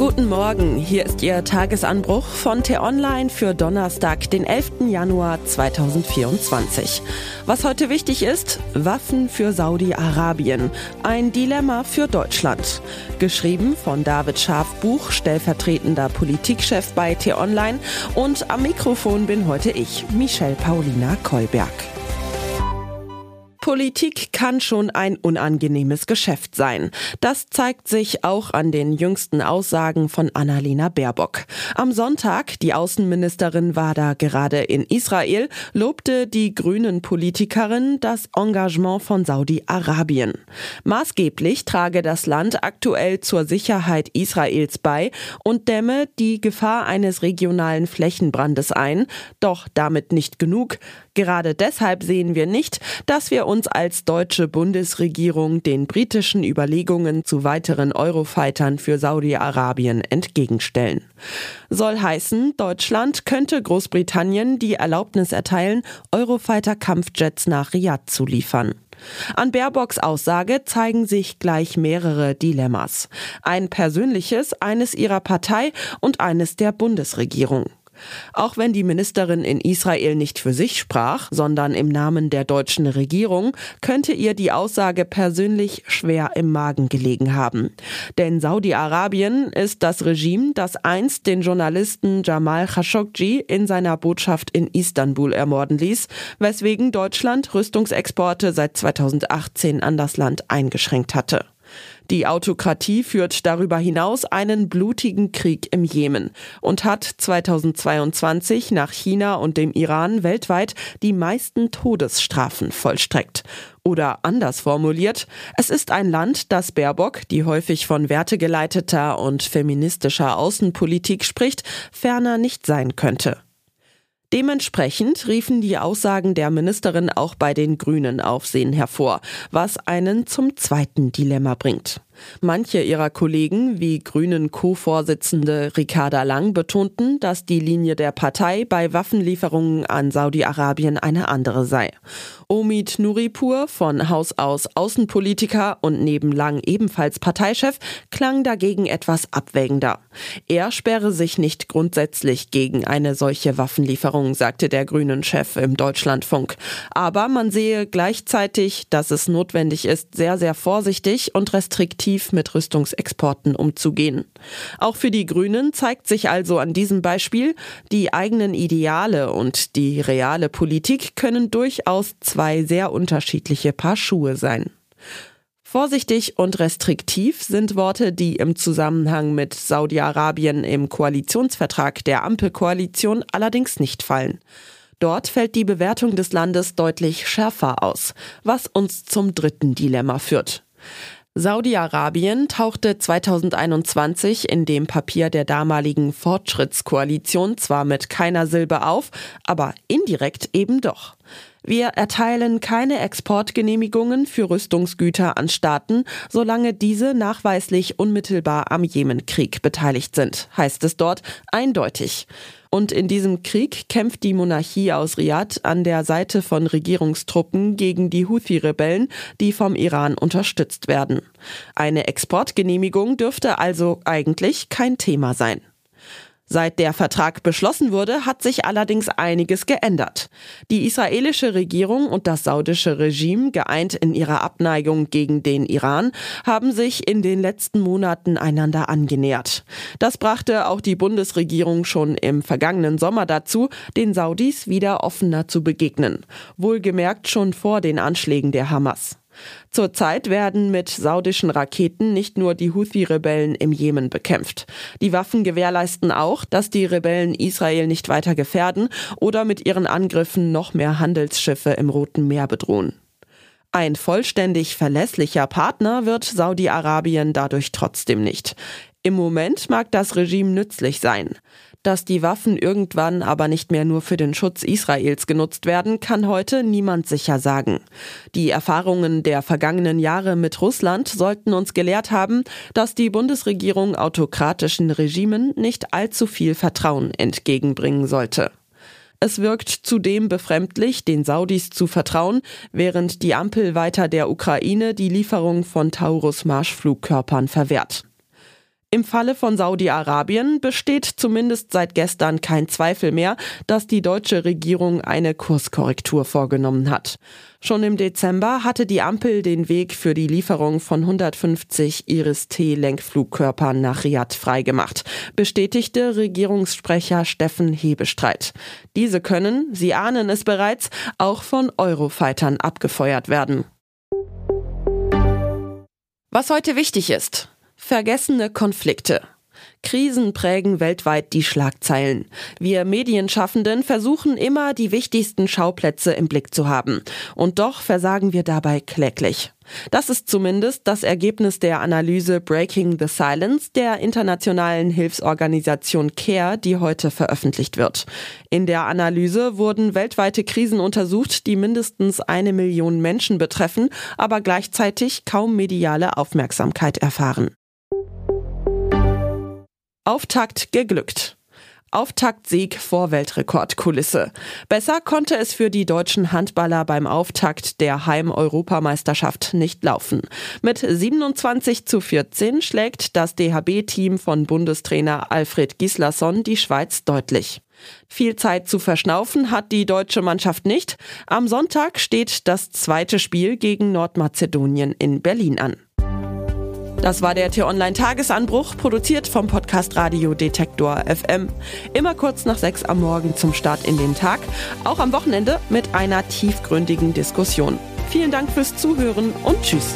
Guten Morgen, hier ist Ihr Tagesanbruch von T-Online für Donnerstag, den 11. Januar 2024. Was heute wichtig ist, Waffen für Saudi-Arabien, ein Dilemma für Deutschland. Geschrieben von David Schafbuch, stellvertretender Politikchef bei T-Online und am Mikrofon bin heute ich, Michelle Paulina Kolberg. Politik kann schon ein unangenehmes Geschäft sein. Das zeigt sich auch an den jüngsten Aussagen von Annalena Baerbock. Am Sonntag, die Außenministerin war da gerade in Israel, lobte die grünen Politikerin das Engagement von Saudi-Arabien. Maßgeblich trage das Land aktuell zur Sicherheit Israels bei und dämme die Gefahr eines regionalen Flächenbrandes ein. Doch damit nicht genug. Gerade deshalb sehen wir nicht, dass wir uns als deutsche Bundesregierung den britischen Überlegungen zu weiteren Eurofightern für Saudi-Arabien entgegenstellen. Soll heißen, Deutschland könnte Großbritannien die Erlaubnis erteilen, Eurofighter-Kampfjets nach Riyadh zu liefern. An Baerbocks Aussage zeigen sich gleich mehrere Dilemmas. Ein persönliches, eines ihrer Partei und eines der Bundesregierung. Auch wenn die Ministerin in Israel nicht für sich sprach, sondern im Namen der deutschen Regierung, könnte ihr die Aussage persönlich schwer im Magen gelegen haben. Denn Saudi-Arabien ist das Regime, das einst den Journalisten Jamal Khashoggi in seiner Botschaft in Istanbul ermorden ließ, weswegen Deutschland Rüstungsexporte seit 2018 an das Land eingeschränkt hatte. Die Autokratie führt darüber hinaus einen blutigen Krieg im Jemen und hat 2022 nach China und dem Iran weltweit die meisten Todesstrafen vollstreckt. Oder anders formuliert, es ist ein Land, das Baerbock, die häufig von wertegeleiteter und feministischer Außenpolitik spricht, ferner nicht sein könnte. Dementsprechend riefen die Aussagen der Ministerin auch bei den Grünen Aufsehen hervor, was einen zum zweiten Dilemma bringt. Manche ihrer Kollegen, wie Grünen Co-Vorsitzende Ricarda Lang, betonten, dass die Linie der Partei bei Waffenlieferungen an Saudi-Arabien eine andere sei. Omid Nuripur, von Haus aus Außenpolitiker und neben Lang ebenfalls Parteichef, klang dagegen etwas abwägender. Er sperre sich nicht grundsätzlich gegen eine solche Waffenlieferung, sagte der Grünen-Chef im Deutschlandfunk. Aber man sehe gleichzeitig, dass es notwendig ist, sehr, sehr vorsichtig und restriktiv aktiv mit Rüstungsexporten umzugehen. Auch für die Grünen zeigt sich also an diesem Beispiel, die eigenen Ideale und die reale Politik können durchaus zwei sehr unterschiedliche Paar Schuhe sein. Vorsichtig und restriktiv sind Worte, die im Zusammenhang mit Saudi-Arabien im Koalitionsvertrag der Ampelkoalition allerdings nicht fallen. Dort fällt die Bewertung des Landes deutlich schärfer aus, was uns zum dritten Dilemma führt. Saudi-Arabien tauchte 2021 in dem Papier der damaligen Fortschrittskoalition zwar mit keiner Silbe auf, aber indirekt eben doch. Wir erteilen keine Exportgenehmigungen für Rüstungsgüter an Staaten, solange diese nachweislich unmittelbar am Jemenkrieg beteiligt sind, heißt es dort eindeutig. Und in diesem Krieg kämpft die Monarchie aus Riyadh an der Seite von Regierungstruppen gegen die Houthi-Rebellen, die vom Iran unterstützt werden. Eine Exportgenehmigung dürfte also eigentlich kein Thema sein. Seit der Vertrag beschlossen wurde, hat sich allerdings einiges geändert. Die israelische Regierung und das saudische Regime, geeint in ihrer Abneigung gegen den Iran, haben sich in den letzten Monaten einander angenähert. Das brachte auch die Bundesregierung schon im vergangenen Sommer dazu, den Saudis wieder offener zu begegnen. Wohlgemerkt schon vor den Anschlägen der Hamas. Zurzeit werden mit saudischen Raketen nicht nur die Houthi-Rebellen im Jemen bekämpft. Die Waffen gewährleisten auch, dass die Rebellen Israel nicht weiter gefährden oder mit ihren Angriffen noch mehr Handelsschiffe im Roten Meer bedrohen. Ein vollständig verlässlicher Partner wird Saudi-Arabien dadurch trotzdem nicht. Im Moment mag das Regime nützlich sein. Dass die Waffen irgendwann aber nicht mehr nur für den Schutz Israels genutzt werden, kann heute niemand sicher sagen. Die Erfahrungen der vergangenen Jahre mit Russland sollten uns gelehrt haben, dass die Bundesregierung autokratischen Regimen nicht allzu viel Vertrauen entgegenbringen sollte. Es wirkt zudem befremdlich, den Saudis zu vertrauen, während die Ampel weiter der Ukraine die Lieferung von Taurus Marschflugkörpern verwehrt. Im Falle von Saudi-Arabien besteht zumindest seit gestern kein Zweifel mehr, dass die deutsche Regierung eine Kurskorrektur vorgenommen hat. Schon im Dezember hatte die Ampel den Weg für die Lieferung von 150 Iris-T-Lenkflugkörpern nach Riyadh freigemacht, bestätigte Regierungssprecher Steffen Hebestreit. Diese können, Sie ahnen es bereits, auch von Eurofightern abgefeuert werden. Was heute wichtig ist. Vergessene Konflikte. Krisen prägen weltweit die Schlagzeilen. Wir Medienschaffenden versuchen immer, die wichtigsten Schauplätze im Blick zu haben. Und doch versagen wir dabei kläglich. Das ist zumindest das Ergebnis der Analyse Breaking the Silence der internationalen Hilfsorganisation CARE, die heute veröffentlicht wird. In der Analyse wurden weltweite Krisen untersucht, die mindestens eine Million Menschen betreffen, aber gleichzeitig kaum mediale Aufmerksamkeit erfahren. Auftakt geglückt. Auftaktsieg vor Weltrekordkulisse. Besser konnte es für die deutschen Handballer beim Auftakt der Heim-Europameisterschaft nicht laufen. Mit 27 zu 14 schlägt das DHB-Team von Bundestrainer Alfred Gislason die Schweiz deutlich. Viel Zeit zu verschnaufen hat die deutsche Mannschaft nicht. Am Sonntag steht das zweite Spiel gegen Nordmazedonien in Berlin an. Das war der T-Online-Tagesanbruch, produziert vom Podcast Radio Detektor FM. Immer kurz nach sechs am Morgen zum Start in den Tag, auch am Wochenende mit einer tiefgründigen Diskussion. Vielen Dank fürs Zuhören und Tschüss.